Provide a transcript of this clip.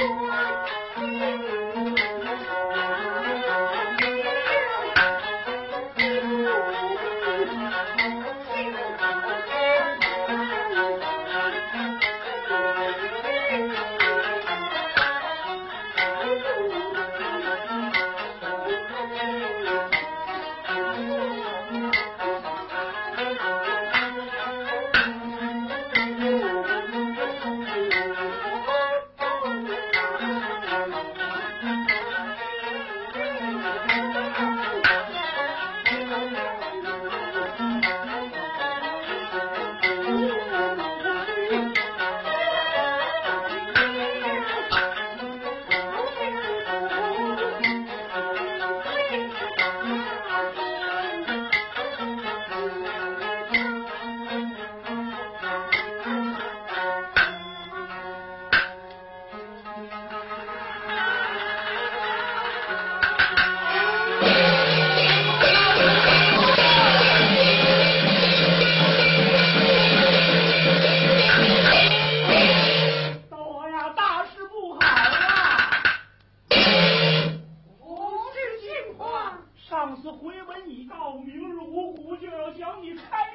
Thank you. 上次回门已到明日五谷就要将你开